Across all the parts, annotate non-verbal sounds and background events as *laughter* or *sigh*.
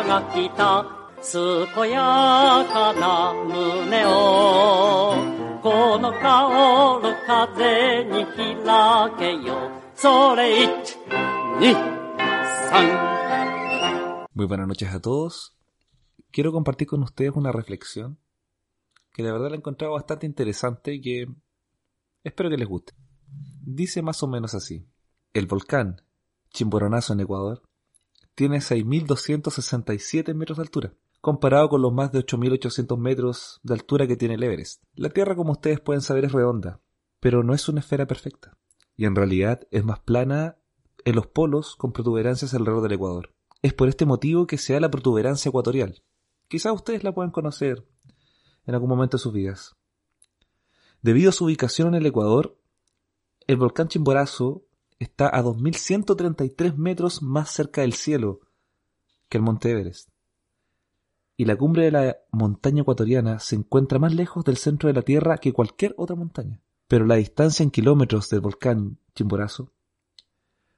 が来た健やかな胸をこの香る風に開けよそれ一二三 Muy buenas noches a todos. Quiero compartir con ustedes una reflexión que de verdad la he encontrado bastante interesante y que espero que les guste. Dice más o menos así. El volcán Chimborazo en Ecuador tiene 6.267 metros de altura, comparado con los más de 8.800 metros de altura que tiene el Everest. La Tierra, como ustedes pueden saber, es redonda, pero no es una esfera perfecta, y en realidad es más plana en los polos con protuberancias alrededor del Ecuador. Es por este motivo que se da la protuberancia ecuatorial. Quizás ustedes la puedan conocer en algún momento de sus vidas. Debido a su ubicación en el Ecuador, el volcán Chimborazo está a 2.133 metros más cerca del cielo que el monte Everest. Y la cumbre de la montaña ecuatoriana se encuentra más lejos del centro de la Tierra que cualquier otra montaña. Pero la distancia en kilómetros del volcán Chimborazo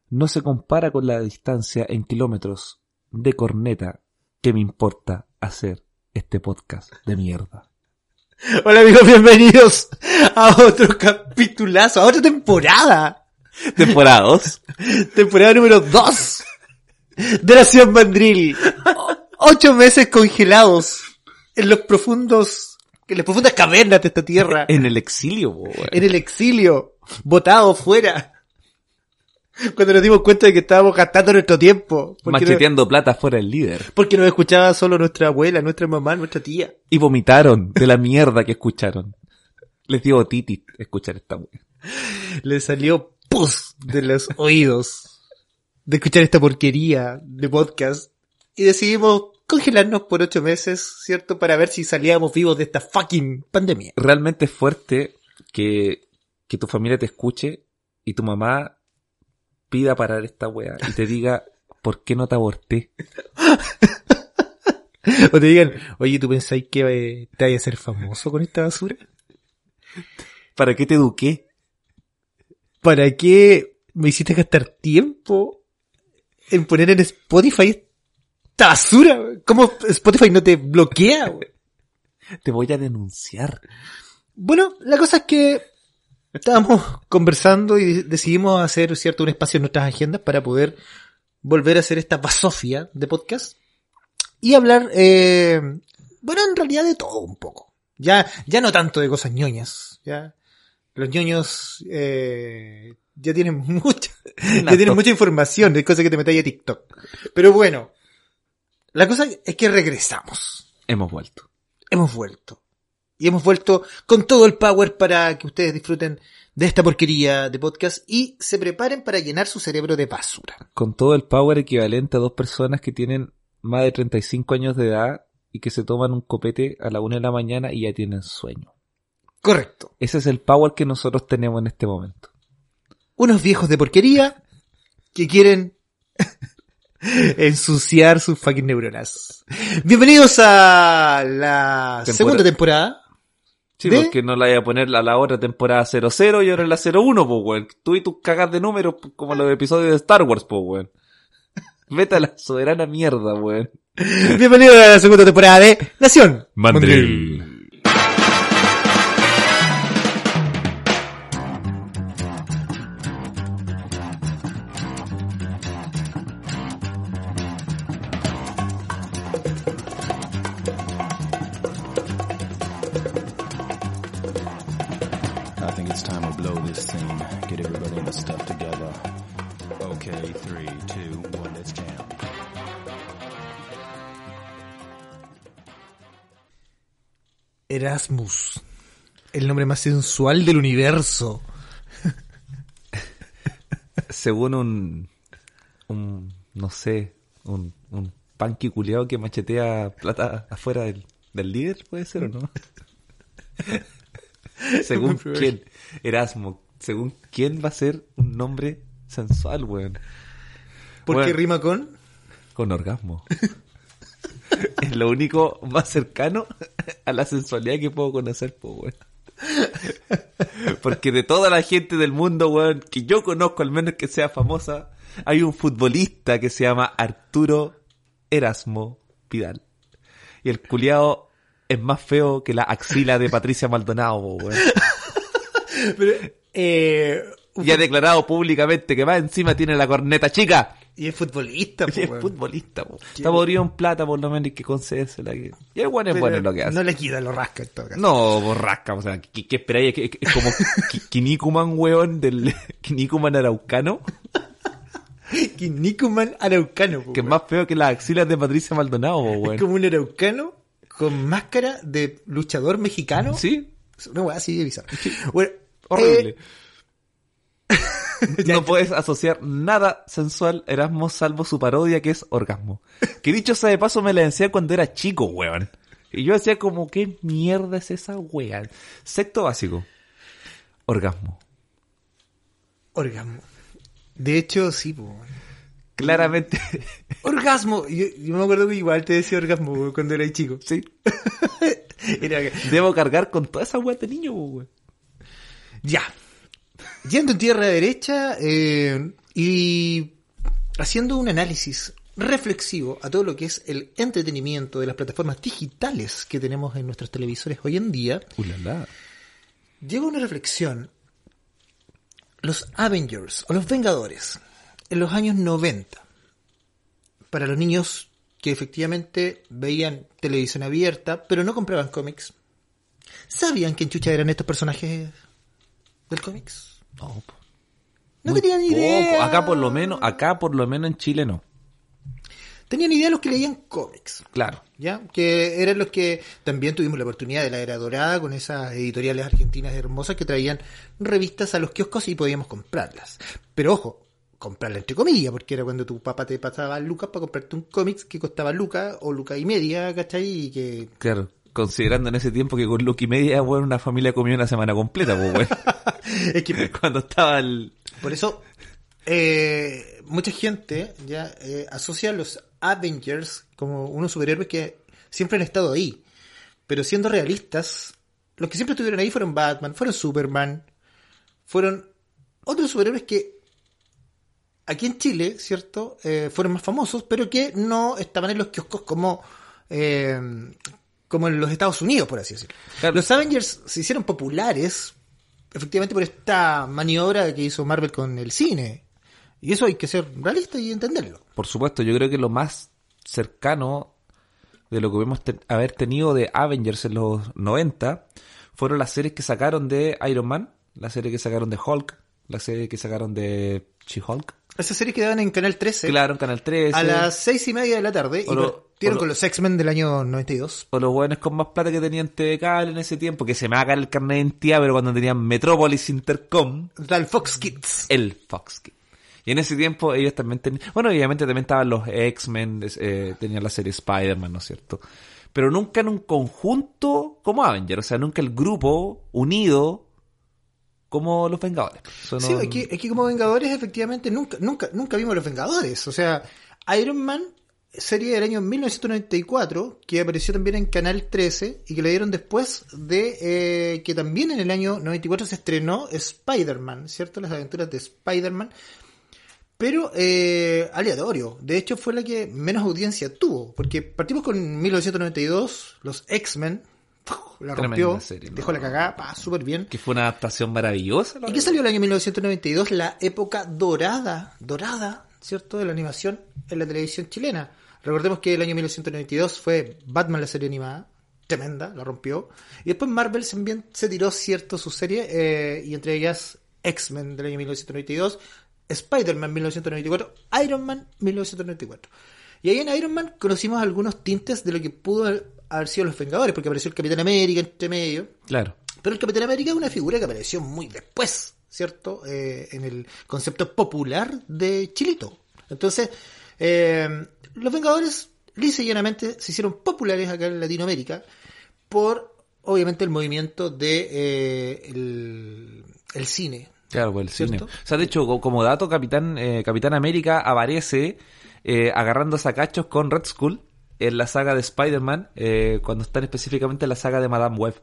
no se compara con la distancia en kilómetros de corneta que me importa hacer este podcast de mierda. Hola amigos, bienvenidos a otro capitulazo, a otra temporada. *laughs* Temporada 2. Temporada número 2 de la ciudad Mandril. O- Ocho meses congelados en los profundos, en las profundas cavernas de esta tierra. En el exilio, weón. en el exilio, botados fuera. Cuando nos dimos cuenta de que estábamos gastando nuestro tiempo. No- Macheteando plata fuera del líder. porque nos escuchaba solo nuestra abuela, nuestra mamá, nuestra tía. Y vomitaron de la mierda que escucharon. Les dio otitis escuchar esta. Le salió pus de los oídos de escuchar esta porquería de podcast. Y decidimos congelarnos por ocho meses, ¿cierto? Para ver si salíamos vivos de esta fucking pandemia. Realmente es fuerte que, que tu familia te escuche y tu mamá pida parar esta weá y te diga, ¿por qué no te aborté? *laughs* O te digan, oye, ¿tú pensáis que eh, te vayas a ser famoso con esta basura? ¿Para qué te eduqué? ¿Para qué me hiciste gastar tiempo en poner en Spotify esta basura? ¿Cómo Spotify no te bloquea? güey? Te voy a denunciar. Bueno, la cosa es que estábamos conversando y de- decidimos hacer cierto un espacio en nuestras agendas para poder volver a hacer esta basofia de podcast y hablar, eh, bueno, en realidad de todo un poco. Ya, ya no tanto de cosas ñoñas, ya. Los ñoños, eh, ya tienen *laughs* mucha, ya tienen mucha información de cosas que te metáis a TikTok. Pero bueno, la cosa es que regresamos Hemos vuelto. hemos vuelto. Y hemos vuelto con todo el power para que ustedes disfruten de esta porquería de podcast y se preparen para llenar su cerebro de basura. Con todo el power equivalente a dos personas que tienen más de 35 años de edad y que se toman un copete a la una de la mañana y ya tienen sueño. Correcto. Ese es el power que nosotros tenemos en este momento. Unos viejos de porquería que quieren *laughs* ensuciar sus fucking neuronas. Bienvenidos a la segunda temporada. Sí, ¿De? porque no la voy a poner a la otra temporada 00 y ahora en la 01, pues, weón. Tú y tus cagas de números como los episodios de Star Wars, pues, weón. Vete a la soberana mierda, weón. Bienvenidos a la segunda temporada de Nación I think it's time to blow this scene. Get everybody in the stuff together. Okay, three, two, one, let's jam. Erasmus. El nombre más sensual del universo. *laughs* Según un, un, no sé, un, un punky culiao que machetea plata afuera del, del líder, puede ser o no? *laughs* *laughs* según quién, Erasmo, según quién va a ser un nombre sensual, weón. Porque Bueno. rima con... Con orgasmo. *laughs* es lo único más cercano a la sensualidad que puedo conocer, pues, weón. Porque de toda la gente del mundo, weón, que yo conozco, al menos que sea famosa, hay un futbolista que se llama Arturo Erasmo Vidal. Y el culiao es más feo que la axila de Patricia Maldonado, weón. *laughs* Pero, eh, Y ha declarado públicamente que va encima tiene la corneta chica. y es futbolista, po, *laughs* Y es weón. futbolista, po. Está podrido en plata, por lo menos hay que concedérsela. que- Y el bueno es Pero bueno en lo que hace. No le quita, lo rasca en todo caso. No, borrasca, o sea, ¿qué, qué esperáis? Es, es como Ki- *laughs* Kinnikuman, weón, del Kinnikuman araucano, Kinnikuman araucano, po, que es más feo que las axilas de Patricia Maldonado, po, Es weón. como un araucano con máscara de luchador mexicano. ¿Sí? Es Una weá así de bizarra. Bueno, Horrible. eh, *laughs* no puedes asociar nada sensual a Erasmo salvo su parodia que es orgasmo. Que dicho sea de paso me la decía cuando era chico, weón. Y yo decía como, ¿qué mierda es esa weá? Sexto básico. Orgasmo. orgasmo. De hecho, sí, weón. Claramente, *laughs* Orgasmo. Yo, yo me acuerdo que igual te decía orgasmo cuando era chico. sí. *laughs* Era Debo cargar con toda esa weá de niño, weón. Ya. Yendo en tierra derecha eh, y haciendo un análisis reflexivo a todo lo que es el entretenimiento de las plataformas digitales que tenemos en nuestros televisores hoy en día, Ulala. llega una reflexión. Los Avengers o los Vengadores en los años 90, para los niños que efectivamente veían televisión abierta, pero no compraban cómics, ¿sabían quién chucha eran estos personajes del cómics? No. No Muy tenían poco. idea. Acá por lo menos, acá por lo menos en Chile no. Tenían idea los que leían cómics, Claro. ¿ya? Que eran los que también tuvimos la oportunidad de la era dorada con esas editoriales argentinas hermosas que traían revistas a los kioscos y podíamos comprarlas. Pero ojo, comprarla entre comillas, porque era cuando tu papá te pasaba lucas para comprarte un cómics que costaba lucas o lucas y media, ¿cachai? Y que Claro. Considerando en ese tiempo que con Lucky Media, weón, una familia comió una semana completa, pues, weón. *laughs* es que *laughs* Cuando estaba el... Por eso, eh, mucha gente ya eh, asocia a los Avengers como unos superhéroes que siempre han estado ahí. Pero siendo realistas, los que siempre estuvieron ahí fueron Batman, fueron Superman, fueron otros superhéroes que aquí en Chile, ¿cierto? Eh, fueron más famosos, pero que no estaban en los kioscos como, eh, como en los Estados Unidos, por así decirlo. Claro. Los Avengers se hicieron populares efectivamente por esta maniobra que hizo Marvel con el cine. Y eso hay que ser realista y entenderlo. Por supuesto, yo creo que lo más cercano de lo que te- haber tenido de Avengers en los 90 fueron las series que sacaron de Iron Man, la serie que sacaron de Hulk, la serie que sacaron de She-Hulk. Esas series quedaban en Canal 13 Claro, en Canal 13. a las seis y media de la tarde O y lo- partieron lo- con los X-Men del año 92. O los buenos con más plata que tenían TV Cable en ese tiempo, que se me haga el carnet de identidad, pero cuando tenían Metropolis Intercom, Al Fox Kids. el Fox Kid. Y en ese tiempo ellos también tenían... Bueno, obviamente también estaban los X-Men, eh, tenían la serie Spider-Man, ¿no es cierto? Pero nunca en un conjunto como Avenger, o sea, nunca el grupo unido como los Vengadores. Sí, aquí, aquí como Vengadores efectivamente nunca, nunca, nunca vimos los Vengadores. O sea, Iron Man, serie del año 1994, que apareció también en Canal 13 y que le dieron después de eh, que también en el año 94 se estrenó Spider-Man, ¿cierto? Las aventuras de Spider-Man. Pero eh, aleatorio. De hecho, fue la que menos audiencia tuvo. Porque partimos con 1992, los X-Men. *laughs* La rompió, serie, ¿no? dejó la cagada, pa, súper bien. Que fue una adaptación maravillosa. la ¿Y qué verdad. salió el año 1992? La época dorada, dorada, ¿cierto? De la animación en la televisión chilena. Recordemos que el año 1992 fue Batman la serie animada, tremenda, la rompió. Y después Marvel también se tiró, ¿cierto? Su serie, eh, y entre ellas X-Men del año 1992, Spider-Man 1994, Iron Man 1994. Y ahí en Iron Man conocimos algunos tintes de lo que pudo haber sido los Vengadores, porque apareció el Capitán América entre medio. Claro. Pero el Capitán América es una figura que apareció muy después, ¿cierto? Eh, en el concepto popular de Chilito. Entonces, eh, los Vengadores lisa y llanamente se hicieron populares acá en Latinoamérica por, obviamente, el movimiento de eh, el, el cine. Claro, el cine. ¿Cierto? O sea, de hecho, co- como dato, Capitán, eh, Capitán América aparece eh, agarrando sacachos con Red Skull en la saga de Spider-Man, eh, cuando están específicamente en la saga de Madame Web.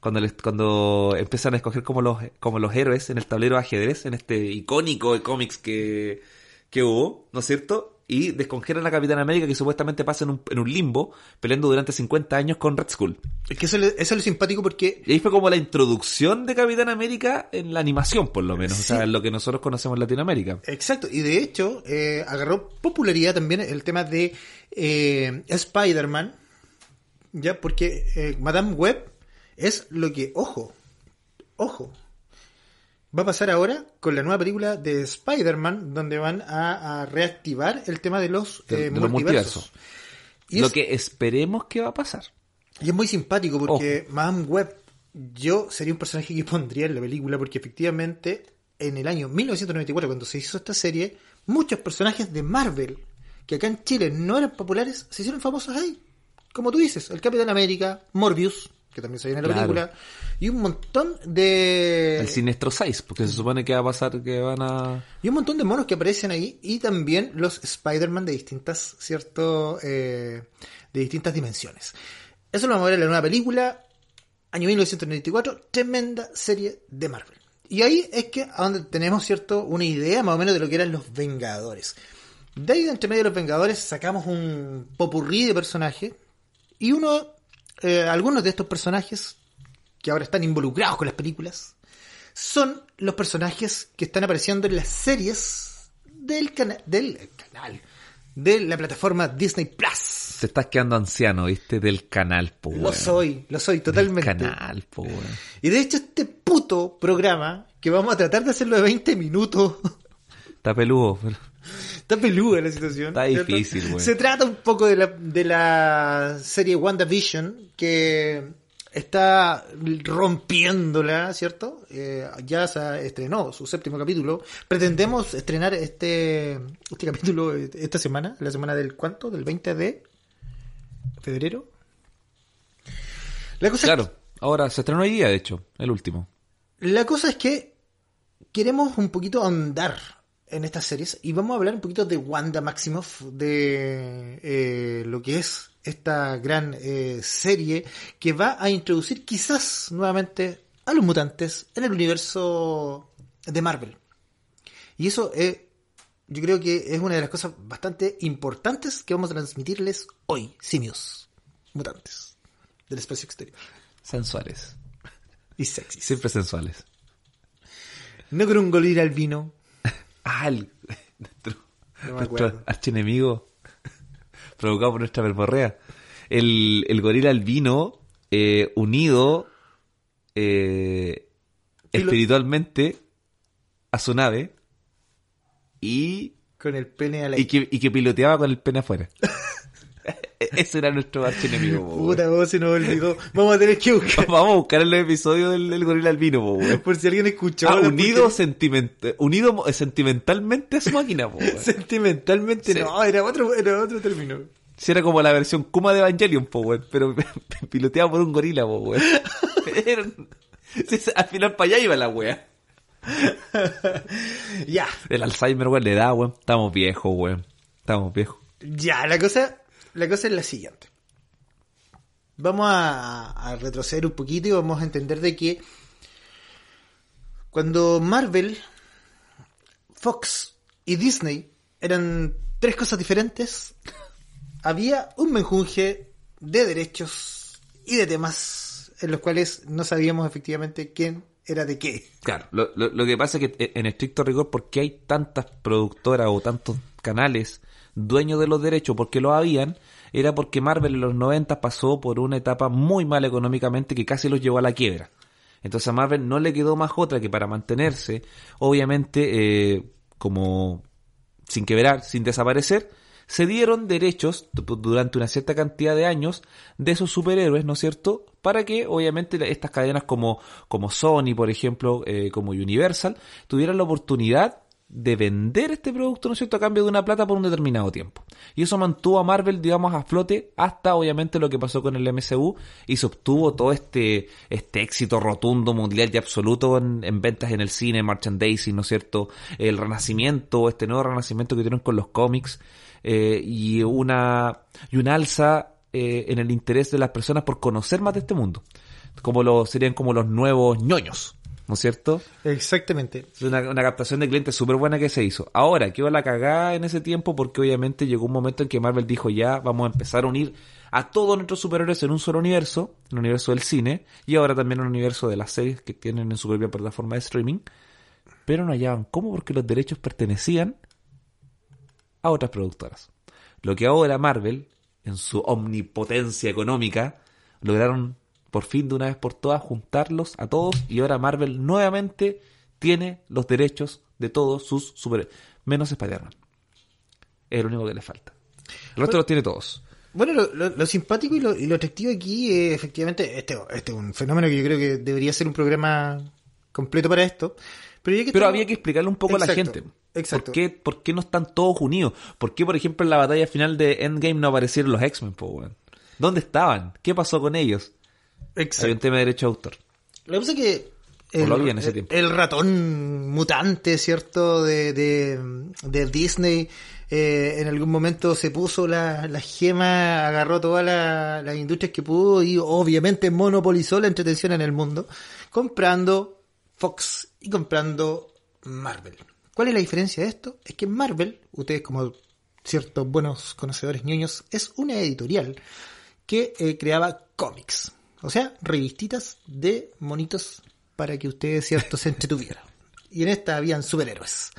Cuando, les, cuando empiezan a escoger como los, como los héroes en el tablero de ajedrez, en este icónico de cómics que, que hubo, ¿no es cierto? Y descongelan a Capitán América que supuestamente pasa en un, en un limbo peleando durante 50 años con Red Skull. Es que eso, le- eso es lo simpático porque Y ahí fue como la introducción de Capitán América en la animación, por lo menos, o sea, en lo que nosotros conocemos en Latinoamérica. Exacto, y de hecho eh, agarró popularidad también el tema de eh, Spider-Man, ya porque eh, Madame Web es lo que, ojo, ojo, va a pasar ahora con la nueva película de Spider-Man, donde van a, a reactivar el tema de los, De- eh, los multiversos. Y lo es- que esperemos que va a pasar. y es muy simpático porque Madame Web, yo sería un personaje que pondría en la película porque efectivamente en el año 1994, cuando se hizo esta serie, muchos personajes de Marvel que acá en Chile no eran populares se hicieron famosos ahí. Como tú dices, el Capitán América, Morbius, que también se viene en la Claro. película, y un montón de... El Sinestro 6, porque se supone que va a pasar que van a... Y un montón de monos que aparecen ahí y también los Spider-Man de distintas, cierto, eh, de distintas dimensiones. Eso lo vamos a ver en la nueva película, año 1994, tremenda serie de Marvel. Y ahí es que a donde tenemos, cierto, una idea más o menos de lo que eran los Vengadores. De ahí, de entre medio de los Vengadores, sacamos un popurrí de personajes y uno, eh, algunos de estos personajes que ahora están involucrados con las películas, son los personajes que están apareciendo en las series del, cana- del canal, de la plataforma Disney Plus. Te estás quedando anciano, ¿viste? Del canal, po, Lo soy, lo soy Del totalmente. canal, po. Y de hecho este puto programa, que vamos a tratar de hacerlo de 20 minutos, Está peludo. pero- está peluda la situación. Está difícil, güey. Se trata un poco de la, de la serie WandaVision, que está rompiéndola, ¿cierto? Eh, ya se estrenó su séptimo capítulo. Pretendemos estrenar este, este capítulo eh, esta semana, la semana del cuánto, del 20 de febrero. La cosa, Claro, ahora se estrenó hoy día, de hecho, el último. la cosa es que queremos un poquito ahondar en estas series y vamos a hablar un poquito de Wanda Maximoff, de eh, lo que es esta gran eh, serie que va a introducir quizás nuevamente a los mutantes en el universo de Marvel. Y eso eh, yo creo que es una de las cosas bastante importantes que vamos a transmitirles hoy, simios, mutantes del espacio exterior Sensuales. y sexys. Siempre sensuales. No con un golir albino. Ah, el, *laughs* nuestro, No nuestro archienemigo *laughs* provocado por nuestra verborrea. El, el gorila albino eh, unido eh, espiritualmente a su nave y, Con el pene a la y, que, y que piloteaba con el pene afuera. *laughs* *laughs* Ese era nuestro archienemigo. po. Puta, vos se nos olvidó. Vamos a tener que buscar. *laughs* Vamos a buscar en los episodios del, del gorila albino, po, weón. Por si alguien escuchó. Ah, unido, porque- sentiment- unido mo- sentimentalmente a su máquina, po, weón. *laughs* Sentimentalmente, Sí. no, era otro, era otro término. Si era como la versión Kuma de Evangelion, po, weón, pero piloteado por un gorila, po, weón. Era sí, al final para allá iba la wea. Ya, El Alzheimer, weón, le da, weón. Estamos viejos, weón. Estamos viejos. ya, la cosa, la cosa es la siguiente. Vamos a, retroceder un poquito y vamos a entender de que cuando Marvel, Fox y Disney eran tres cosas diferentes, *laughs* había un menjunje de derechos y de temas en los cuales no sabíamos efectivamente quién era de qué. Claro, lo, lo, lo que pasa es que eh, en estricto rigor, ¿por qué hay tantas productoras o tantos canales dueños de los derechos? Porque lo habían, era porque Marvel en los 90 pasó por una etapa muy mal económicamente que casi los llevó a la quiebra. Entonces a Marvel no le quedó más otra que para mantenerse, obviamente, eh, como sin quebrar, sin desaparecer, se dieron derechos du- durante una cierta cantidad de años de esos superhéroes, ¿no es cierto? Para que, obviamente, estas cadenas como, como Sony, por ejemplo, eh, como Universal, tuvieran la oportunidad de vender este producto, ¿no es cierto?, a cambio de una plata por un determinado tiempo. Y eso mantuvo a Marvel, digamos, a flote hasta, obviamente, lo que pasó con el MCU y se obtuvo todo este, este éxito rotundo, mundial y absoluto en, en ventas en el cine, merchandising, ¿no es cierto?, el renacimiento, este nuevo renacimiento que tienen con los cómics, eh, y una, y una alza eh, en el interés de las personas por conocer más de este mundo. Como los, serían como los nuevos ñoños. ¿No es cierto? Exactamente. Es una, una captación de clientes súper buena que se hizo. Ahora, quedó la cagada en ese tiempo porque obviamente llegó un momento en que Marvel dijo ya, vamos a empezar a unir a todos nuestros superhéroes en un solo universo, el universo del cine, y ahora también el universo de las series que tienen en su propia plataforma de streaming, pero no hallaban cómo porque los derechos pertenecían a otras productoras. Lo que ahora Marvel, en su omnipotencia económica, lograron por fin de una vez por todas juntarlos a todos y ahora Marvel nuevamente tiene los derechos de todos sus superhéroes, menos Spider-Man. Es el único que le falta. El resto los tiene todos. Bueno, lo, lo- lo simpático y lo, y lo atractivo aquí es efectivamente, este, este es un fenómeno que yo creo que debería ser un programa completo para esto. Pero, que Pero había que explicarle un poco a la gente. exacto. ¿Por qué, ¿Por qué no están todos unidos? ¿Por qué, por ejemplo, en la batalla final de Endgame no aparecieron los X-Men? ¿Dónde estaban? ¿Qué pasó con ellos? Exacto. Había un tema de derecho de autor. Lo que pasa es que en ese tiempo. el ratón mutante, ¿cierto? De, de, de Disney, eh, en algún momento se puso la, la gema, agarró todas la- las industrias que pudo y obviamente monopolizó la entretención en el mundo, comprando Fox y comprando Marvel. ¿Cuál es la diferencia de esto? Es que Marvel, ustedes como ciertos buenos conocedores ñoños, es una editorial que eh, creaba cómics. O sea, revistitas de monitos para que ustedes, cierto, se entretuvieran. Y en esta habían superhéroes.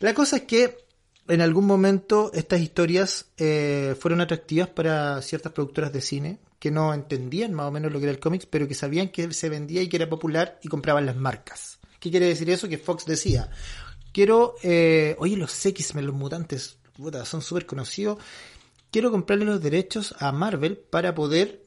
La cosa es que en algún momento estas historias eh, fueron atractivas para ciertas productoras de cine que no entendían más o menos lo que era el cómics, pero que sabían que se vendía y que era popular y compraban las marcas. ¿Qué quiere decir eso? Que Fox decía, quiero, eh, oye, los X-Men, los mutantes, puta, son súper conocidos, quiero comprarle los derechos a Marvel para poder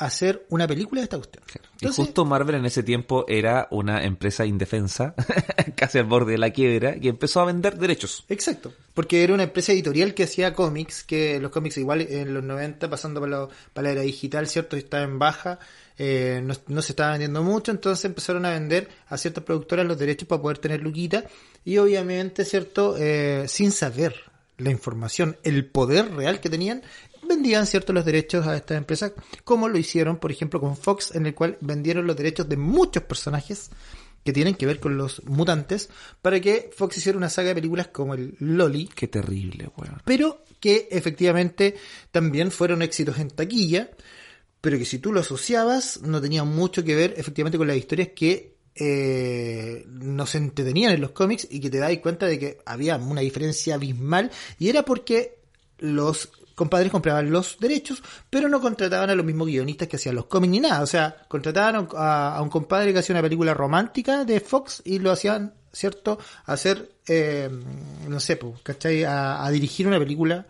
hacer una película de esta cuestión. Y justo Marvel en ese tiempo era una empresa indefensa, *laughs* casi al borde de la quiebra, y empezó a vender derechos. Exacto, porque era una empresa editorial que hacía cómics, que los cómics igual en los 90, pasando para, lo- para la era digital, ¿cierto? Estaba en baja, eh, no, no se estaba vendiendo mucho, entonces empezaron a vender a ciertas productoras los derechos para poder tener luquita, y obviamente, ¿cierto? Eh, sin saber la información, el poder real que tenían, vendían cierto los derechos a estas empresas, como lo hicieron, por ejemplo, con Fox, en el cual vendieron los derechos de muchos personajes que tienen que ver con los mutantes, para que Fox hiciera una saga de películas como el Loli, Qué terrible, weón. pero que efectivamente también fueron éxitos en taquilla, pero que si tú lo asociabas no tenía mucho que ver efectivamente con las historias que eh, nos entretenían en los cómics y que te das cuenta de que había una diferencia abismal y era porque los compadres compraban los derechos, pero no contrataban a los mismos guionistas que hacían los cómics ni nada. O sea, contrataban a un- a, un compadre que hacía una película romántica de Fox y lo hacían, ¿cierto? Hacer, eh, no sé, pues, ¿cachai? A, a dirigir una película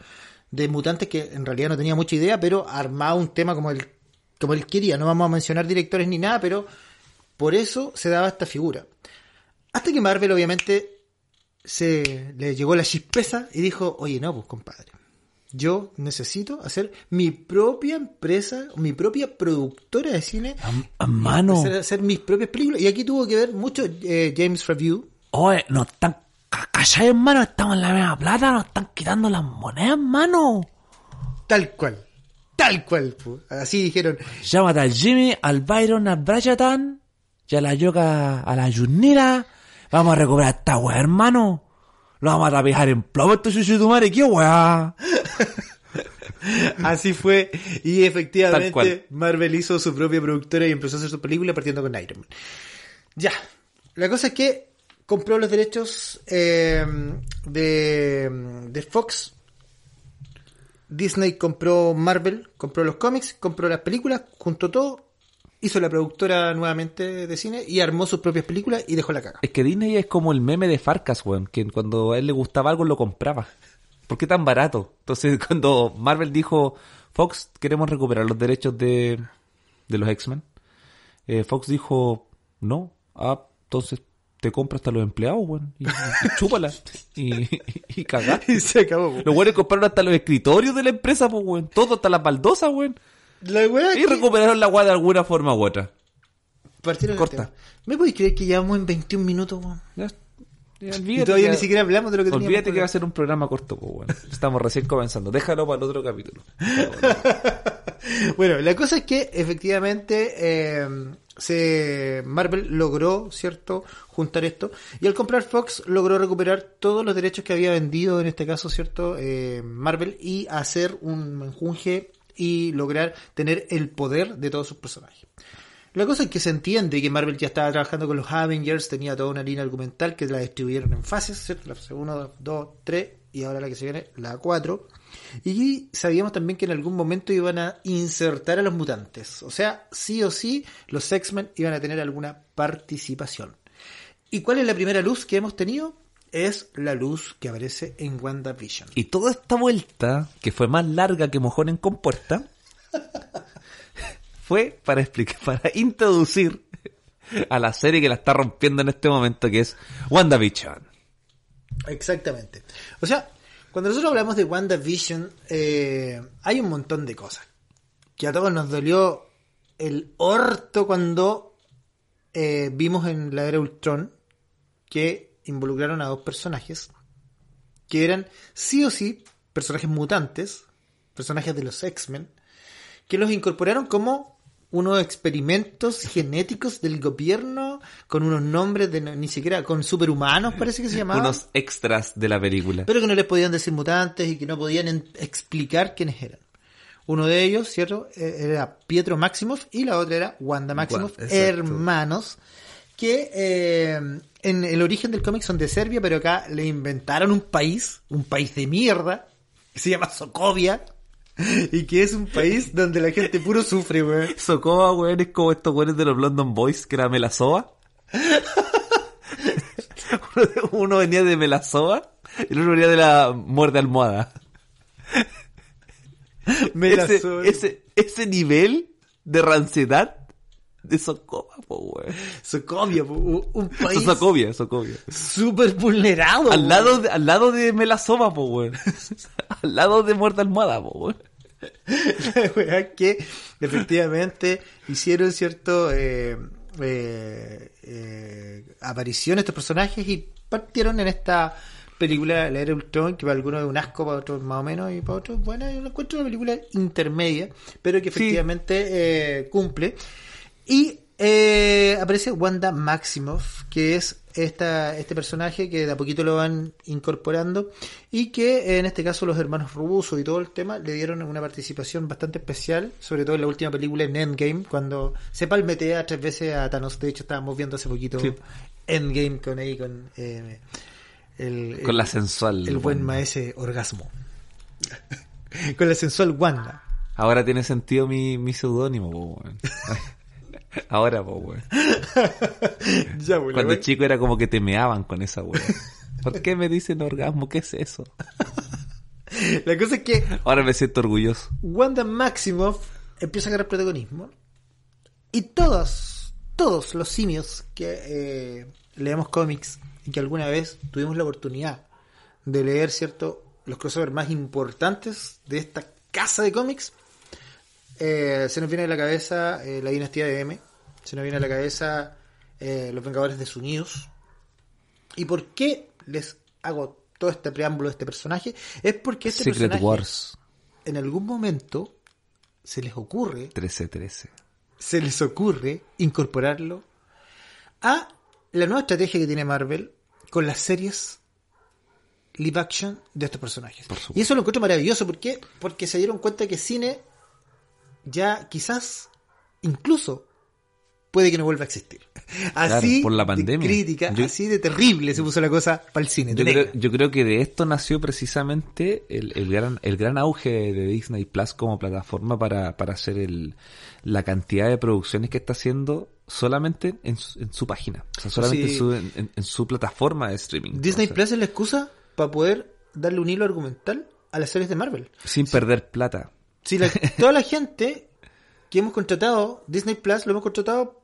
de mutantes que en realidad no tenía mucha idea, pero armaba un tema como él, como él quería. No vamos a mencionar directores ni nada, pero por eso se daba esta figura. Hasta que Marvel, obviamente, se le llegó la chispeza y dijo, oye, no, pues compadre, yo necesito hacer mi propia empresa, mi propia productora de cine, A mano. hacer mis propias películas. Y aquí tuvo que ver mucho eh, James Review, Oye, nos están... ¿Cachai, hermano? Estamos en la misma plata, nos están quitando las monedas, mano. tal cual, tal cual. pu. Así dijeron, Llámate al Jimmy, al Byron, al Brayatan, y a la Yoka, a la Yunira. Vamos a recuperar esta weá, hermano. Lo vamos a tapijar en plomo esto chuchu tu madre, qué weá. *laughs* Así fue, y efectivamente. Marvel hizo su propia productora y empezó a hacer su película partiendo con Iron Man. Ya, la cosa es que compró los derechos eh, de, de Fox, Disney compró Marvel, compró los cómics, compró las películas, juntó todo, hizo la productora nuevamente de cine y armó sus propias películas y dejó la caga. Es que Disney es como el meme de Farcas, weón, que cuando a él le gustaba algo lo compraba. ¿Por qué tan barato? Entonces, *laughs* cuando Marvel dijo, Fox, queremos recuperar los derechos de, de los X-Men, eh, Fox dijo, no, ah, entonces te compro hasta los empleados, weón, y, y *laughs* chúpala, y, y, y cagaste. *laughs* Y se acabó. Los weones compraron hasta los escritorios de la empresa, pues, weón, todo, hasta las baldosas, weón, La weá y que- recuperaron la weá de alguna forma u otra. partieron Corta. ¿Me podéis creer que llevamos en 21 minutos, weón? Ya, ya, Y olvídate todavía que- ni siquiera hablamos de lo que teníamos. Olvídate que va a ser un programa corto, pues bueno. Estamos recién comenzando. Déjalo para el otro capítulo. *laughs* Bueno, la cosa es que efectivamente eh, se Marvel logró, ¿cierto?, juntar esto. Y al comprar Fox logró recuperar todos los derechos que había vendido, en este caso, ¿cierto?, eh, Marvel, y hacer un menjunje y lograr tener el poder de todos sus personajes. La cosa es que se entiende que Marvel ya estaba trabajando con los Avengers, tenía toda una línea argumental que la distribuyeron en fases, ¿cierto? La fase 1, 2, 3 y ahora la que se viene, la 4. Y sabíamos también que en algún momento iban a insertar a los mutantes. O sea, sí o sí, los X-Men iban a tener alguna participación. ¿Y cuál es la primera luz que hemos tenido? Es la luz que aparece en WandaVision. Y toda esta vuelta, que fue más larga que mojón en compuerta, *laughs* fue para explicar, para introducir a la serie que la está rompiendo en este momento, que es WandaVision. Exactamente. O sea, cuando nosotros hablamos de WandaVision, eh, hay un montón de cosas. Que a todos nos dolió el orto cuando eh, vimos en la era Ultron que involucraron a dos personajes que eran sí o sí personajes mutantes, personajes de los X-Men, que los incorporaron como unos experimentos genéticos del gobierno con unos nombres de ni siquiera con superhumanos parece que se llamaban Unos extras de la película. pero que no les podían decir mutantes y que no podían explicar quiénes eran. Uno de ellos, ¿cierto? Eh, Era Pietro Maximoff y la otra era Wanda Maximoff, hermanos, que eh, en el origen del cómic son de Serbia, pero acá le inventaron un país, un país de mierda, que se llama Sokovia, y que es un país donde la gente puro sufre, weón. *laughs* Socoa, weón, es como estos weones de los London Boys, que era Melasoa. *laughs* uno, venía de Melasoa y el otro venía de la muerte almohada. Ese, ese, ese nivel de ranciedad de Socoa, po, weón. Sokovia, po, un *laughs* país Socovia, Socovia. súper vulnerado. Al lado, de, al lado de Melasoma, po, weón. *laughs* al lado de Muerte Almohada, po, weón. La weá que efectivamente hicieron cierto eh, eh, eh, aparición estos personajes y partieron en esta película La Era Ultron que para algunos es un asco para otros más o menos y para otros bueno yo la encuentro una película intermedia pero que efectivamente eh, cumple y eh, aparece Wanda Maximoff, que es esta, este personaje que de a poquito lo van incorporando y que eh, en este caso los hermanos Russo y todo el tema le dieron una participación bastante especial, sobre todo en la última película en Endgame, cuando se palmetea tres veces a Thanos. De hecho, estábamos viendo hace poquito Sí. Endgame con ahí, con eh, el, Con el- la sensual. el buen maese orgasmo. *laughs* con la sensual Wanda. Ahora tiene sentido mi, mi seudónimo. *laughs* *laughs* Ahora, po, weón. *laughs* Ya, bueno, Cuando la- chico era como que te meaban con esa weón. ¿Por qué me dicen orgasmo? ¿Qué es eso? *laughs* la cosa es que Ahora me siento orgulloso. Wanda Maximoff empieza a agarrar protagonismo y todos, todos los simios que eh, leemos cómics y que alguna vez tuvimos la oportunidad de leer, ¿cierto? Los crossovers más importantes de esta casa de cómics, eh, se nos viene a la cabeza eh, la dinastía de M, se nos viene a la cabeza eh, los Vengadores desunidos. ¿Y por qué les hago todo este preámbulo de este personaje? Es porque este Secret personaje Wars en algún momento se les ocurre, 1313. se les ocurre incorporarlo a la nueva estrategia que tiene Marvel con las series live action de estos personajes. Y eso lo encuentro maravilloso, ¿por qué? Porque se dieron cuenta que cine ya quizás incluso puede que no vuelva a existir. *laughs* Así por la de pandemia. crítica, Yo- así de terrible se puso la cosa para el cine. Yo creo, yo creo que de esto nació precisamente el, el gran el gran auge de Disney Plus como plataforma para, para hacer el, la cantidad de producciones que está haciendo solamente en su, en su página, o sea, solamente Sí. en, su, en- en su plataforma de streaming. Disney O sea, Plus es la excusa para poder darle un hilo argumental a las series de Marvel. Sin perder plata. Si la- *laughs* toda la gente que hemos contratado, Disney Plus, lo hemos contratado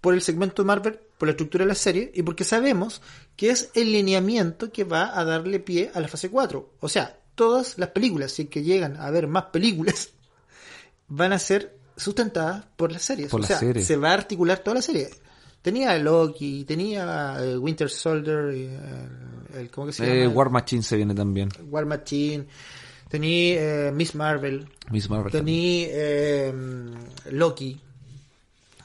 por el segmento de Marvel, por la estructura de la serie y porque sabemos que es el lineamiento que va a darle pie a la fase 4. O sea, todas las películas, si es que llegan a haber más películas, *laughs* van a ser sustentadas por las series. Por o sea, series. se va a articular toda la serie. Tenía Loki, tenía eh, Winter Soldier, eh, el, ¿cómo que se Eh, llama? War Machine se viene también. War Machine, tenía eh, Miss Marvel, Miss Marvel. Tení eh, Loki.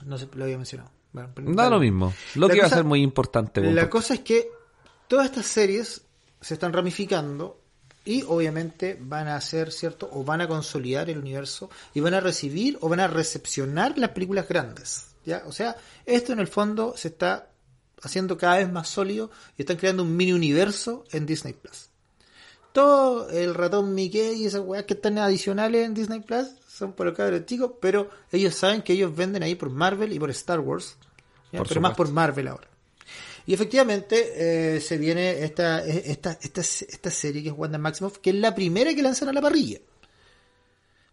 No sé, lo había mencionado. Bueno, Da lo mismo. Lo La que va a ser muy importante. La cosa es que todas estas series se están ramificando y obviamente van a hacer, ¿cierto? O van a consolidar el universo y van a recibir o van a recepcionar las películas grandes. ¿Ya? O sea, esto en el fondo se está haciendo cada vez más sólido y están creando un mini universo en Disney Plus. Todo el ratón Mickey y esas weas que están adicionales en Disney Plus son por los cabros chicos, pero ellos saben que ellos venden ahí por Marvel y por Star Wars. ¿ya? Por pero más por Marvel ahora. Y efectivamente eh, se viene esta, esta, esta, esta serie que es Wanda Maximoff, que es la primera que lanzan a la parrilla.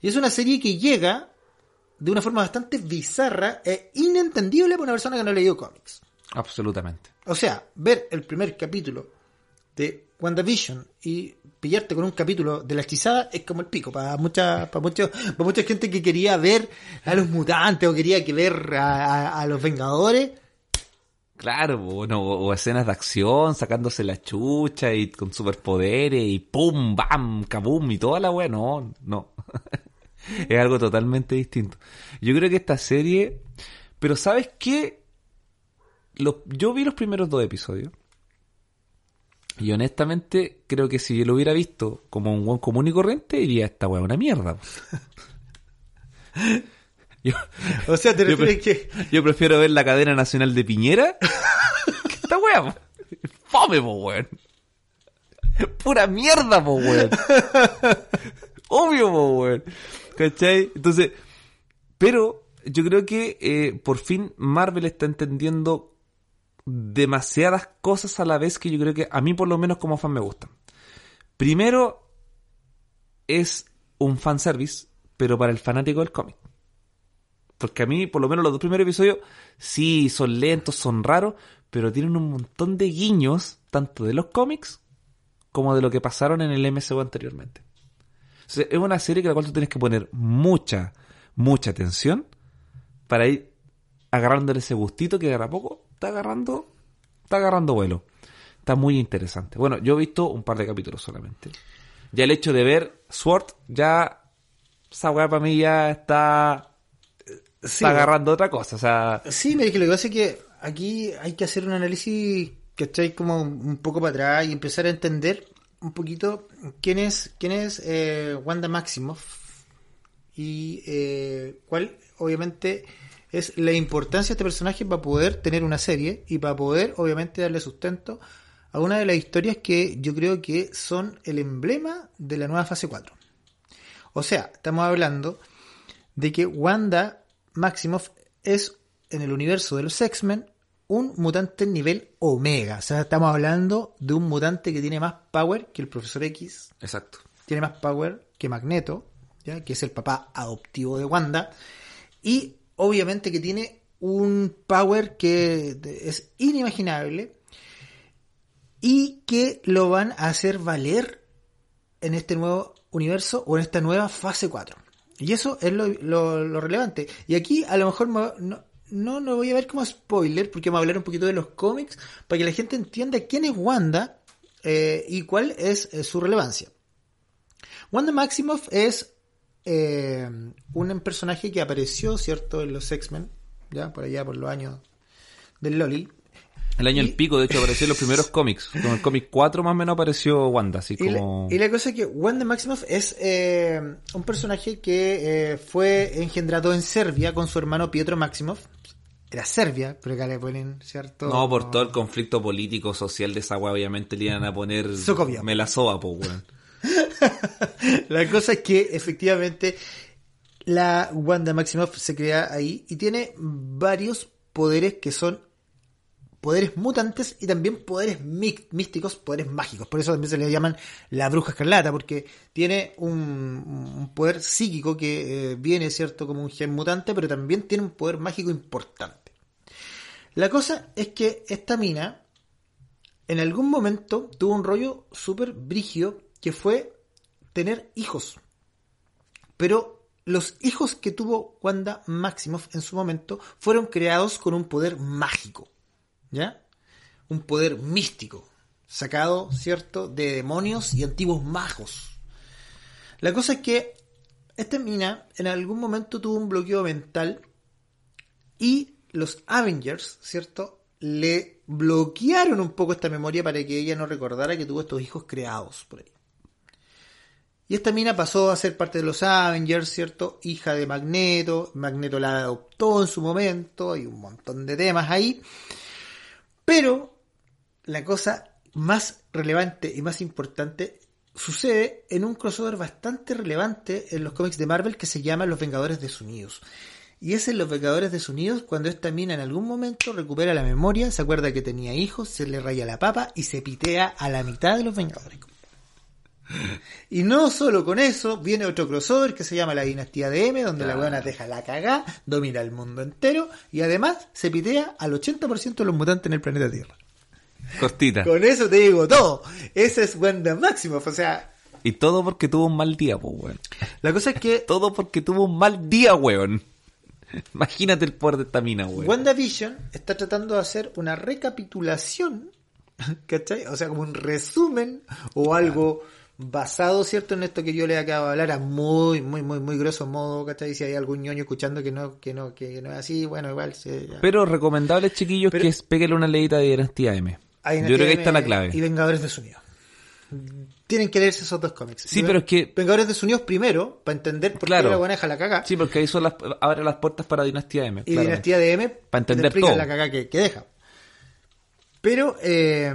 Y es una serie que llega de una forma bastante bizarra e inentendible para una persona que no ha leído cómics. Absolutamente. O sea, ver el primer capítulo de WandaVision y pillarte con un capítulo de la hechizada es como el pico para mucha, para mucho, para mucha gente que quería ver a los mutantes o quería que ver a, los Vengadores. Claro, bueno, o, escenas de acción, sacándose la chucha y con superpoderes y pum, bam, kabum y toda la weá. No, no. *laughs* es algo totalmente distinto. Yo creo que esta serie. Pero ¿sabes qué? Los- yo vi los primeros dos episodios. Y honestamente, creo que si yo lo hubiera visto como un buen común y corriente, diría esta weá es una mierda. *laughs* Yo, O sea, te yo, pre- que yo prefiero ver la cadena nacional de Piñera *laughs* que esta po. Fome, po, weón. Pura mierda, po, weón. Obvio, po, weón. ¿Cachai? Entonces, pero yo creo que eh, por fin Marvel está entendiendo demasiadas cosas a la vez que yo creo que a mí por lo menos como fan me gustan. Primero, es un fanservice, pero para el fanático del cómic. Porque a mí, por lo menos los dos primeros episodios, sí, son lentos, son raros, pero tienen un montón de guiños, tanto de los cómics como de lo que pasaron en el MCU anteriormente. Es una serie que la cual tú tienes que poner mucha, mucha atención para ir agarrándole ese gustito que de a poco está agarrando, está agarrando vuelo. Está muy interesante. Bueno, yo he visto un par de capítulos solamente. Ya el hecho de ver Sword, ya esa weá para mí ya está, Sí, está agarrando otra cosa. O sea, Sí, me dije, lo que pasa es que aquí hay que hacer un análisis que estáis como un poco para atrás y empezar a entender un poquito quién es, quién es eh, Wanda Maximoff y eh, cuál, obviamente, es la importancia de este personaje para poder tener una serie y para poder, obviamente, darle sustento a una de las historias que yo creo que son el emblema de la nueva fase 4. O sea, estamos hablando de que Wanda Maximoff es en el universo de los X-Men un mutante nivel Omega. O sea, estamos hablando de un mutante que tiene más power que el Profesor X, exacto. tiene más power que Magneto, ¿ya? que es el papá adoptivo de Wanda, y obviamente que tiene un power que es inimaginable y que lo van a hacer valer en este nuevo universo o en esta nueva fase 4. Y eso es lo, lo- relevante. Y aquí a lo mejor me- no, no lo voy a ver como spoiler porque vamos a hablar un poquito de los cómics para que la gente entienda quién es Wanda eh, y cuál es eh, su relevancia. Wanda Maximoff es eh, un personaje que apareció, ¿cierto?, en los X-Men, ya por allá por los años del Loli. El año Y- el pico, de hecho, apareció en los primeros *laughs* cómics. Con el cómic 4 más o menos apareció Wanda, así Y la, como... y la cosa es que Wanda Maximoff es eh, un personaje que eh, fue engendrado en Serbia con su hermano Pietro Maximoff. Era Serbia, pero acá le ponen, ¿cierto? No, por todo el conflicto político, social de esa weá, obviamente le iban a poner... Sokovia. Me la soba, po, weón. *laughs* La cosa es que efectivamente la Wanda Maximoff se crea ahí y tiene varios poderes que son poderes mutantes y también poderes místicos, poderes mágicos. Por eso también se le llaman la bruja escarlata, porque tiene un, poder psíquico que eh, viene, ¿cierto?, como un gen mutante, pero también tiene un poder mágico importante. La cosa es que esta mina en algún momento tuvo un rollo súper brígido que fue tener hijos. Pero los hijos que tuvo Wanda Maximoff en su momento fueron creados con un poder mágico. ¿Ya? Un poder místico. Sacado, ¿cierto?, de demonios y antiguos magos. La cosa es que esta mina en algún momento tuvo un bloqueo mental Y los Avengers, ¿cierto? Le bloquearon un poco esta memoria para que ella no recordara que tuvo estos hijos creados por ahí. Y esta mina pasó a ser parte de los Avengers, ¿cierto? Hija de Magneto. Magneto la adoptó en su momento. Hay un montón de temas ahí. Pero la cosa más relevante y más importante sucede en un crossover bastante relevante en los cómics de Marvel que se llama Los Vengadores Desunidos. Y es en Los Vengadores Desunidos cuando esta mina en algún momento recupera la memoria, se acuerda que tenía hijos, se le raya la papa y se pitea a la mitad de los Vengadores. Y no solo con eso, viene otro crossover que se llama La Dinastía de M, donde la buena deja la cagá, domina el mundo entero y además se pitea al 80% de los mutantes en el planeta Tierra. Cortita. Con eso te digo todo. Ese es Wanda Maximoff. O sea, Y todo porque tuvo un mal día, pues, weón. la cosa es que *laughs* Todo porque tuvo un mal día, weón. Imagínate el poder de esta mina, weón. WandaVision está tratando de hacer una recapitulación, *laughs* ¿cachai? O sea, como un resumen o algo basado, ¿cierto? En esto que yo le acabo de hablar a muy, muy, muy, muy grosso modo, ¿cachai? Si hay algún ñoño escuchando que no, que no, que no es así, bueno, igual. Pero recomendable, chiquillos, Pero- que es una leída de Dinastía M. Yo creo que ahí está la Y clave. Vengadores Desunidos. Tienen que leerse esos dos cómics. Sí, Y pero es que- Vengadores Desunidos primero, para entender por Claro. qué la buena deja la caga. Sí, porque ahí son las, abre las puertas para Dinastía M. y claramente. Dinastía de M Pa' entender todo. la que, que deja. Pero eh,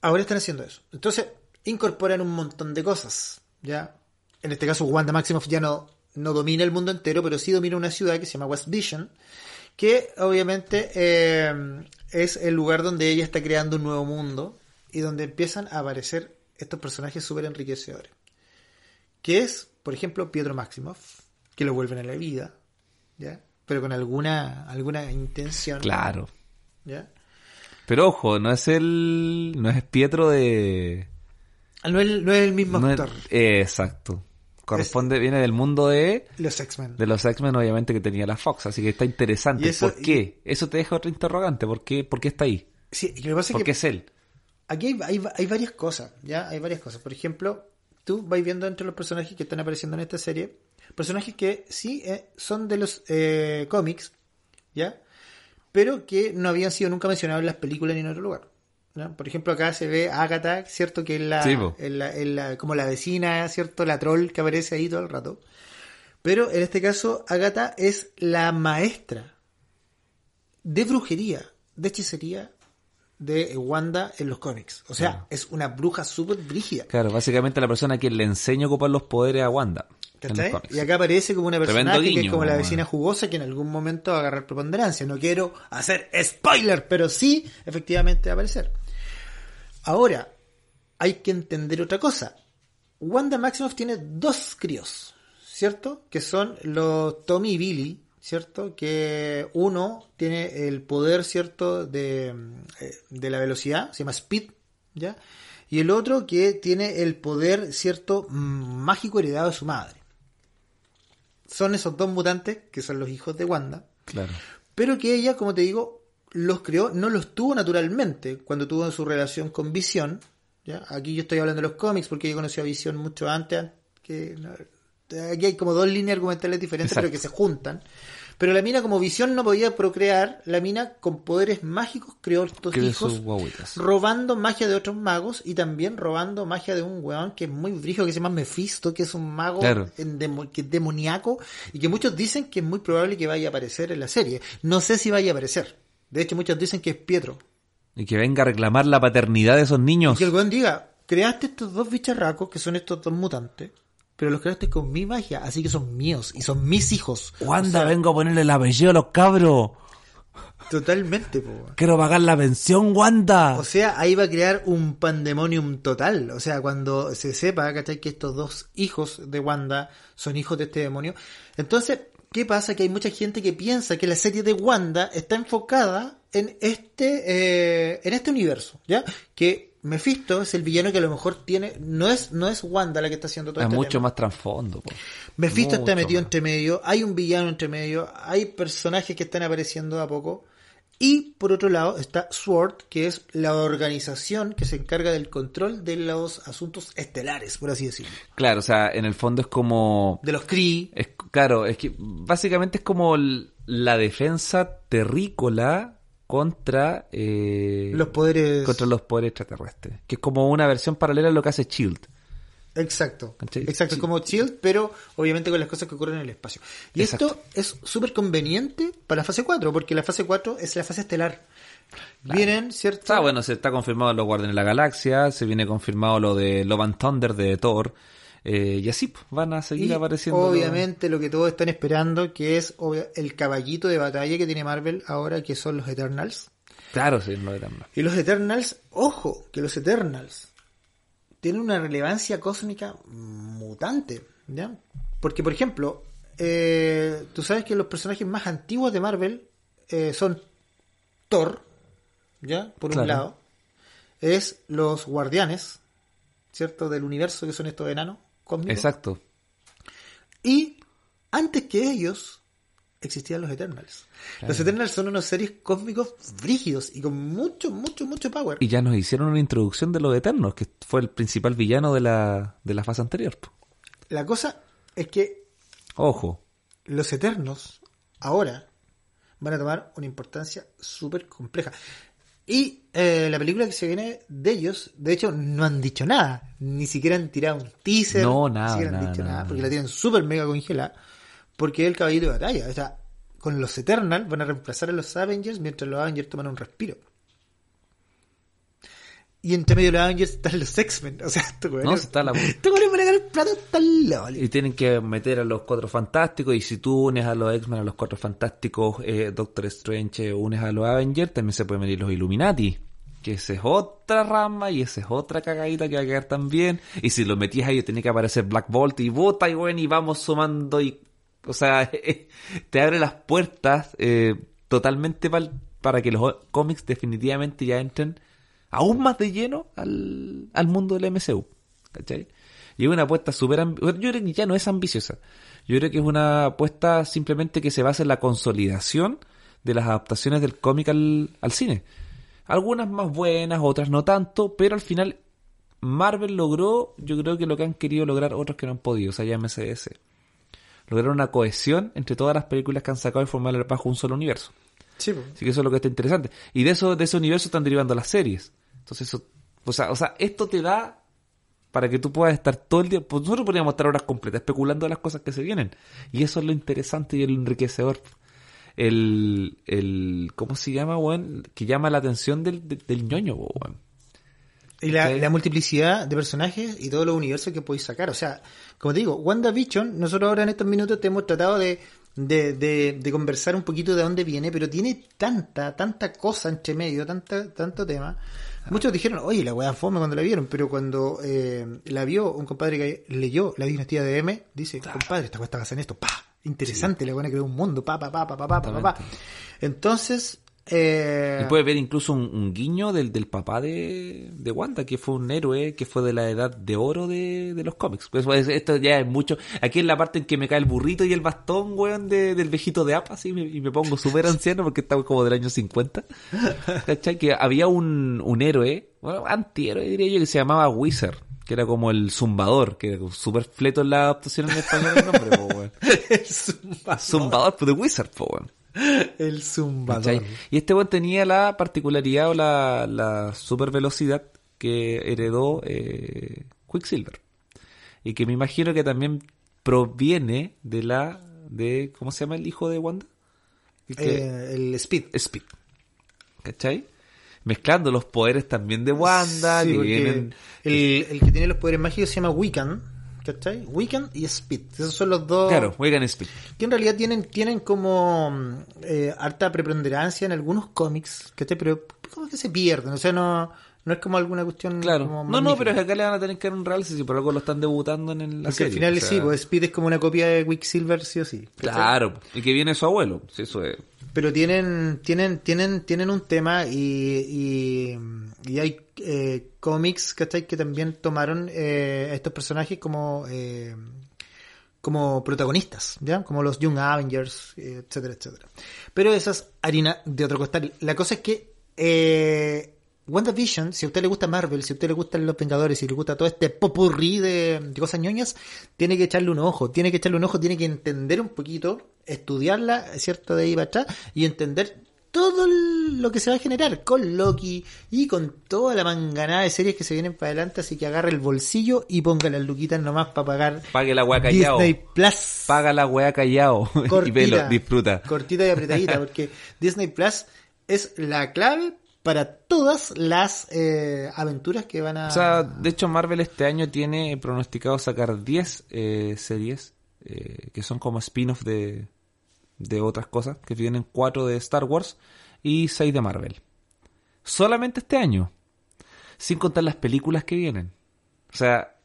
ahora están haciendo eso. Entonces, incorporan un montón de cosas. ¿ya? En este caso, Wanda Maximoff ya no, no domina el mundo entero, pero sí domina una ciudad que se llama West Vision, que obviamente eh, es el lugar donde ella está creando un nuevo mundo y donde empiezan a aparecer estos personajes súper enriquecedores. Que es, por ejemplo, Pietro Maximoff, que lo vuelven a la vida, ¿ya? Pero con alguna, alguna intención. Claro. ¿ya? Pero ojo, no es el. No es Pietro de. Ah, No es, no es el mismo no es- actor. eh, exacto. Corresponde, viene del mundo de. Los X-Men. De los X-Men, obviamente, que tenía la Fox. Así que está interesante. Eso- ¿Por qué? Eso te deja otra interrogante. ¿Por qué, ¿Por qué está ahí? Sí, y lo que pasa es ¿Por que qué es él? aquí hay, hay, hay varias cosas, ¿ya? Hay varias cosas. Por ejemplo, tú vas viendo entre los personajes que están apareciendo en esta serie, personajes que sí eh, son de los eh, cómics, ¿ya? Pero que no habían sido nunca mencionados en las películas ni en otro lugar. Por ejemplo, acá se ve a Agatha, ¿cierto? Que es la, Sí, como la vecina, ¿cierto? La troll que aparece ahí todo el rato. Pero en este caso, Agatha es la maestra de brujería, de hechicería de Wanda en los cómics. O sea, es una bruja súper brígida. Claro, básicamente la persona que le enseña a ocupar los poderes a Wanda. Y acá aparece como una personaje que es como la vecina jugosa que en algún momento va a agarrar preponderancia. No quiero hacer spoiler, pero sí, efectivamente va a aparecer. Ahora, hay que entender otra cosa. Wanda Maximoff tiene dos críos, ¿cierto? Que son los Tommy y Billy, ¿cierto? Que uno tiene el poder, ¿cierto? De, eh, de la velocidad, se llama Speed, ¿ya? Y el otro que tiene el poder, ¿cierto? Mágico heredado de su madre. Son esos dos mutantes que son los hijos de Wanda, Claro. pero que ella, como te digo, los creó, no los tuvo naturalmente cuando tuvo su relación con Visión. ¿ya? Aquí yo estoy hablando de los cómics porque yo conocí a Visión mucho antes. Que, aquí hay como dos líneas argumentales diferentes, Exacto. pero que se juntan. Pero la mina, como Visión no podía procrear, la mina con poderes mágicos creó estos hijos robando magia de otros magos y también robando magia de un weón que es muy brígido, que se llama Mephisto, que es un mago Claro. en demo- que es demoníaco y que muchos dicen que es muy probable que vaya a aparecer en la serie. No sé si vaya a aparecer. De hecho, muchos dicen que es Pietro. Y que venga a reclamar la paternidad de esos niños. Y que el weón diga, creaste estos dos bicharracos, que son estos dos mutantes, pero los creaste con mi magia, así que son míos y son mis hijos. Wanda, O sea, vengo a ponerle el apellido a los cabros. Totalmente, po. Quiero pagar la pensión, Wanda. O sea, ahí va a crear un pandemonium total. O sea, cuando se sepa, ¿cachai? Que estos dos hijos de Wanda son hijos de este demonio. Entonces, ¿qué pasa? Que hay mucha gente que piensa que la serie de Wanda está enfocada en este, eh, en este universo, ¿ya? Que Mephisto es el villano que a lo mejor tiene, no es, no es Wanda la que está haciendo todo Hay este mucho tema. más trasfondo. Mephisto está metido más. entre medio, hay un villano entre medio, hay personajes que están apareciendo de a poco. Y por otro lado está SWORD, que es la organización que se encarga del control de los asuntos estelares, por así decirlo. Claro, o sea, en el fondo es como... De los Kree. Es, claro, es que básicamente es como la defensa terrícola contra eh, Los poderes. contra los poderes extraterrestres, que es como una versión paralela a lo que hace Shield. Exacto. ¿Cachai? Exacto, Sí. como Shield, pero obviamente con las cosas que ocurren en el espacio. Y Exacto. esto es súper conveniente para la fase 4, porque la fase 4 es la fase estelar. Vienen, ¿cierto? Ah, bueno, se está confirmado los Guardianes de la Galaxia, se viene confirmado lo de Love and Thunder de Thor, eh, y así pues, van a seguir Y apareciendo. los- obviamente lo que todos están esperando, que es el caballito de batalla que tiene Marvel ahora, que son los Eternals. Claro, sí, lo eran más. Y los Eternals, ojo, que los Eternals tienen una relevancia cósmica mutante, ¿ya? Porque, por ejemplo, eh, tú sabes que los personajes más antiguos de Marvel eh, son Thor, ¿ya? Por un lado. Es los guardianes, ¿cierto? Del universo que son estos enanos cósmicos. Exacto. Y antes que ellos existían los Eternals. Los Eternals son unos seres cósmicos brígidos y con mucho, mucho, mucho power. Y ya nos hicieron una introducción de los Eternos, que fue el principal villano de la, de la fase anterior. La cosa es que Ojo. los Eternos ahora van a tomar una importancia súper compleja. Y eh, la película que se viene de ellos, de hecho, no han dicho nada. Ni siquiera han tirado un teaser. No, ni nada, siquiera han nada, dicho nada, nada. porque la tienen súper mega congelada. Porque es el caballito de batalla. O sea, con los Eternals van a reemplazar a los Avengers mientras los Avengers toman un respiro. Y entre medio de los Avengers están los X-Men. O sea, esto No, está la- *laughs* Estos güeyes van a ganar el plato hasta el loli. Y tienen que meter a los cuatro fantásticos. Y si tú unes a los X-Men, a los cuatro fantásticos, eh, Doctor Strange, unes a los Avengers, también se pueden meter los Illuminati. Que esa es otra rama y esa es otra cagadita que va a quedar también. Y si lo metías ahí, tenía que aparecer Black Bolt y bota y bueno, y vamos sumando y. O sea, *laughs* te abre las puertas eh, totalmente para que los cómics definitivamente ya entren aún más de lleno al, al mundo del MCU. ¿Cachai? Y es una apuesta súper ambi- Yo creo que ya no es ambiciosa. Yo creo que es una apuesta simplemente que se basa en la consolidación de las adaptaciones del cómic al, al cine. Algunas más buenas, otras no tanto, pero al final Marvel logró, yo creo que lo que han querido lograr otros que no han podido, o sea, ya MCS. Lograron una cohesión entre todas las películas que han sacado y formar bajo un solo universo. Sí. Así que eso es lo que está interesante. Y de eso, de ese universo están derivando las series. Entonces eso, o sea, o sea, esto te da para que tú puedas estar todo el día, pues nosotros podríamos estar horas completas especulando de las cosas que se vienen. Y eso es lo interesante y el enriquecedor. El, el, ¿cómo se llama, weón? Que llama la atención del, del, del ñoño, weón. Y la, la multiplicidad de personajes y todos los universos que podéis sacar. O sea, como te digo, WandaVision, nosotros ahora en estos minutos te hemos tratado de, de, de, de conversar un poquito de dónde viene, pero tiene tanta, tanta cosa entre medio, tanta, tanto tema. Muchos dijeron, oye, la weá fome cuando la vieron, pero cuando eh, la vio un compadre que leyó La dinastía de M, dice, compadre, esta weá está basada en esto, pa, interesante, la weá creó un mundo, pa, pa, pa, pa, pa, pa, pa, pa. Entonces, eh, Y puedes ver incluso un, un guiño del, del papá de, de Wanda, que fue un héroe que fue de la edad de oro de, de los cómics. Pues, pues, esto ya es mucho. Aquí es la parte en que me cae el burrito y el bastón, weón, de, del viejito de APA, así, y me, pongo súper anciano porque estaba como del año 50. ¿Cachai? Que había un, un héroe, bueno, antihéroe diría yo, que se llamaba Wizard. Que era como el zumbador, que era súper fleto en la adaptación en español el nombre, po, weón. *laughs* el zumbador. Zumbador, pues de Wizard, po, weón. *laughs* El zumbador. ¿Cachai? Y este weón tenía la particularidad o la, la super velocidad que heredó eh, Quicksilver. Y que me imagino que también proviene de la. de ¿Cómo se llama el hijo de Wanda? El que- Eh, el Speed. Speed. ¿Cachai? Mezclando los poderes también de Wanda, Sí, que vienen. el, el que tiene los poderes mágicos se llama Wiccan, ¿cachai? Wiccan y Speed. Esos son los dos Claro, Wigan Speed. que en realidad tienen, tienen como mm, eh, harta preponderancia en algunos cómics, ¿cachai? Pero como que se pierden, o sea, no, no es como alguna cuestión Claro. como No, no, pero es acá le van a tener que dar un realce si por algo lo están debutando en el- la Porque serie. al final o sea, sí, pues Speed es como una copia de Quicksilver, sí o sí. ¿cachai? Claro, y que viene su abuelo. Sí, eso es. pero tienen tienen tienen tienen un tema y, y, y hay eh, cómics ¿cachai? que también tomaron eh, a estos personajes como eh, como protagonistas ya como los Young Avengers eh, etcétera etcétera pero esa es harina de otro costal la cosa es que eh, WandaVision, si a usted le gusta Marvel, si a usted le gustan los Vengadores, si le gusta todo este popurrí de, de cosas ñoñas, tiene que echarle un ojo, tiene que echarle un ojo, tiene que entender un poquito, estudiarla, ¿cierto? De ahí para atrás, y entender todo lo que se va a generar con Loki y con toda la manganada de series que se vienen para adelante, así que agarre el bolsillo y ponga las luquitas nomás para pagar Pague la weá callado. Disney Plus. Paga la weá callado. *laughs* y Cortita, velo, disfruta. Cortita y apretadita, *laughs* porque Disney Plus es la clave para todas las eh, aventuras que van a... O sea, de hecho Marvel este año tiene pronosticado sacar 10 eh, series eh, que son como spin-off de, de otras cosas, que vienen 4 de Star Wars y 6 de Marvel. Solamente este año. Sin contar las películas que vienen. O sea,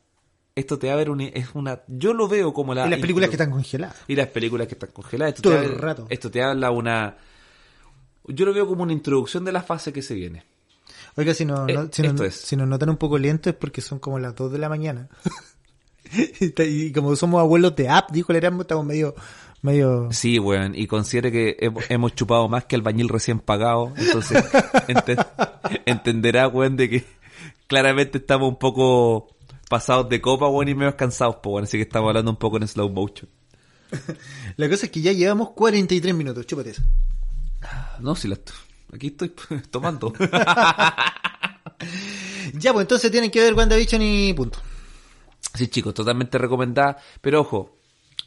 esto te va a ver una, es una... Yo lo veo como la... y las películas que están congeladas. Y las películas que están congeladas. Esto Todo te el rato. Esto te habla una... Yo lo veo como una introducción de la fase que se viene. Oiga, si, no, Eh, no- si, nos- si notan un poco lentos es porque son como las 2 de la mañana. *laughs* y, como somos abuelos de app, dijo el Erasmo, estamos medio... medio... Sí, weón, y considere que hemos- hemos chupado más que el bañil recién pagado, entonces *laughs* ente- entenderá, weón, de que claramente estamos un poco pasados de copa, weón, y medio cansados, pues, así que estamos hablando un poco en slow motion. *laughs* La cosa es que ya llevamos 43 minutos, chúpate eso. No, si la aquí estoy *laughs* tomando. *laughs* Ya, pues entonces tienen que ver WandaVision y punto. sí, chicos, totalmente recomendada, pero ojo,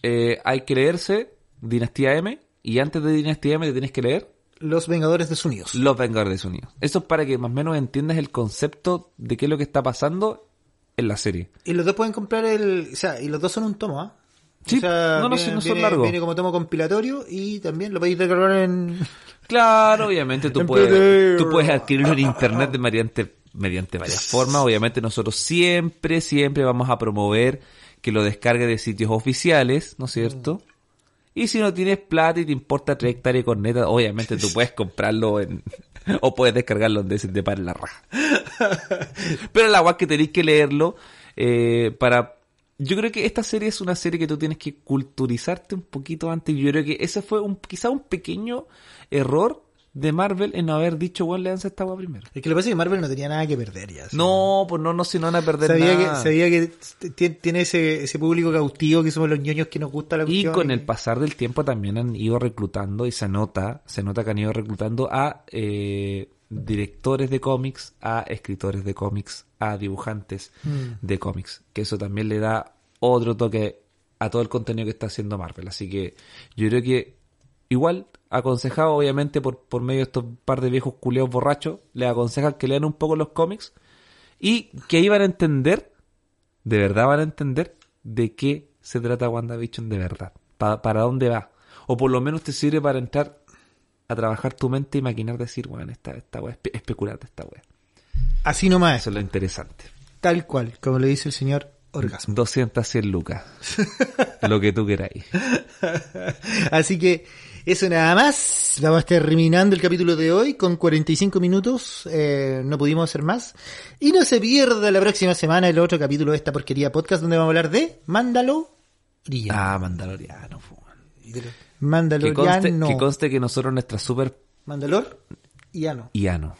eh, hay que leerse Dinastía M, y antes de Dinastía M te tienes que leer Los Vengadores desunidos. Los Vengadores Unidos. Eso es para que más o menos entiendas el concepto de qué es lo que está pasando en la serie. Y los dos pueden comprar el... O sea, y los dos son un tomo, ¿ah? Sí, O sea, no, no, viene, no son viene- largos. Viene como tomo compilatorio y también lo podéis descargar en... Claro, obviamente tú En puedes, tú puedes adquirirlo en internet de mediante, mediante varias formas. Obviamente nosotros siempre, siempre vamos a promover que lo descargue de sitios oficiales, ¿no es cierto? Y si no tienes plata y te importa tres hectáreas con neta, obviamente tú puedes comprarlo en, *laughs* o puedes descargarlo donde se te pare la raja. *laughs* Pero la guay que tenéis que leerlo, eh, para, yo creo que esta serie es una serie que tú tienes que culturizarte un poquito antes. Yo creo que ese fue un, quizá un pequeño error de Marvel en no haber dicho, bueno, leanse esta agua primero. Es que lo que pasa es que Marvel no tenía nada que perder ya. ¿sí? No, pues no, no, si no van a perder Sabía nada. que, sabía que tiene ese, ese público cautivo que somos los ñoños que nos gusta la Y cuestión. con el pasar del tiempo también han ido reclutando y se nota, se nota que han ido reclutando a eh, directores de cómics, a escritores de cómics, a dibujantes Mm. de cómics, que eso también le da otro toque a todo el contenido que está haciendo Marvel. Así que yo creo que igual aconsejado obviamente por, por medio de estos par de viejos culeos borrachos, les aconsejan que lean un poco los cómics y que ahí van a entender, de verdad van a entender de qué se trata WandaVision de verdad, pa- para dónde va. O por lo menos te sirve para entrar a trabajar tu mente y maquinar decir, bueno, esta, esta weá, espe- especulate esta weá. Así nomás, Eso es lo interesante. tal cual, como le dice el señor Orgasmo. 200 100 lucas. *laughs* lo que tú queráis. Así que eso nada más. Vamos a terminando el capítulo de hoy con 45 minutos. Eh, no pudimos hacer más. Y no se pierda la próxima semana el otro capítulo de esta porquería podcast donde vamos a hablar de Mandalorian. Ah, Mandaloriano. Fu. Que conste, Mandaloriano. que conste que nosotros nuestra super Mandalor y Ano. Iano.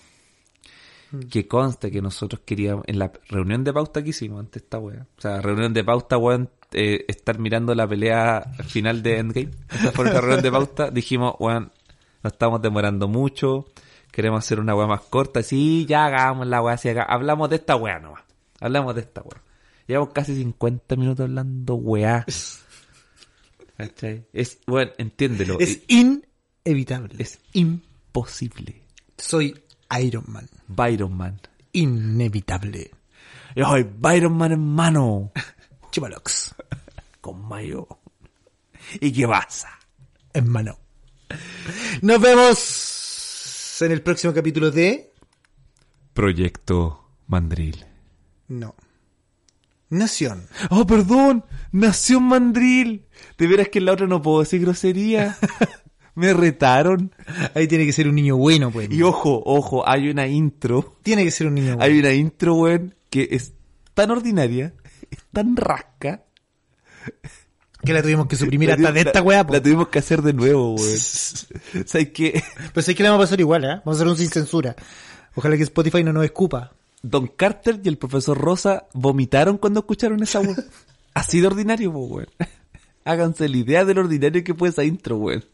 Que conste que nosotros queríamos, en la reunión de pauta que hicimos ante esta wea, o sea, reunión de pauta, weón, eh, estar mirando la pelea final de Endgame, esta fue nuestra reunión de pauta, dijimos, weón, nos estamos demorando mucho, queremos hacer una wea más corta, sí, ya hagamos la wea así acá, hablamos de esta wea nomás, hablamos de esta wea. Llevamos casi 50 minutos hablando weá. *laughs* ¿Cachai? Es, bueno, entiéndelo. Es inevitable. es imposible. Soy Iron Man. Byron Man. Inevitable. Yo soy Byron Man hermano. *laughs* Chupalox. Con mayo. ¿Y qué pasa? Hermano. Nos vemos en el próximo capítulo de... Proyecto Mandril. No. Nación. Oh, perdón. Nación Mandril. De veras que en la otra no puedo decir grosería. *laughs* Me retaron. Ahí tiene que ser un niño bueno, pues. Y ojo, ojo, hay una intro. Tiene que ser un niño bueno. Hay una intro, weón, que es tan ordinaria, es tan rasca. Que la tuvimos que suprimir La hasta de esta weá. La tuvimos que hacer de nuevo, weón. *laughs* ¿Sabes qué? Pero sé que la vamos a pasar igual, ¿eh? Vamos a hacer un sin censura. Ojalá que Spotify no nos escupa. Don Carter y el profesor Rosa vomitaron cuando escucharon esa weón. *laughs* Así de ordinario, weón. *laughs* Háganse la idea de lo ordinario que fue esa intro, weón.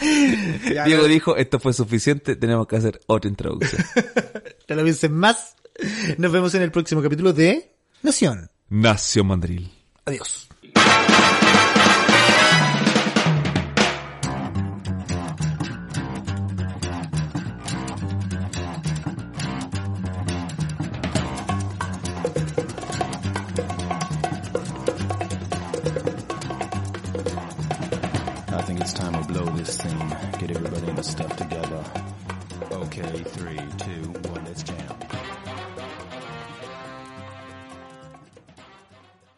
Diego dijo, esto fue suficiente, tenemos que hacer otra introducción. *laughs* Te lo piensen más. Nos vemos en el próximo capítulo de Nación. Nació Mandril. Adiós.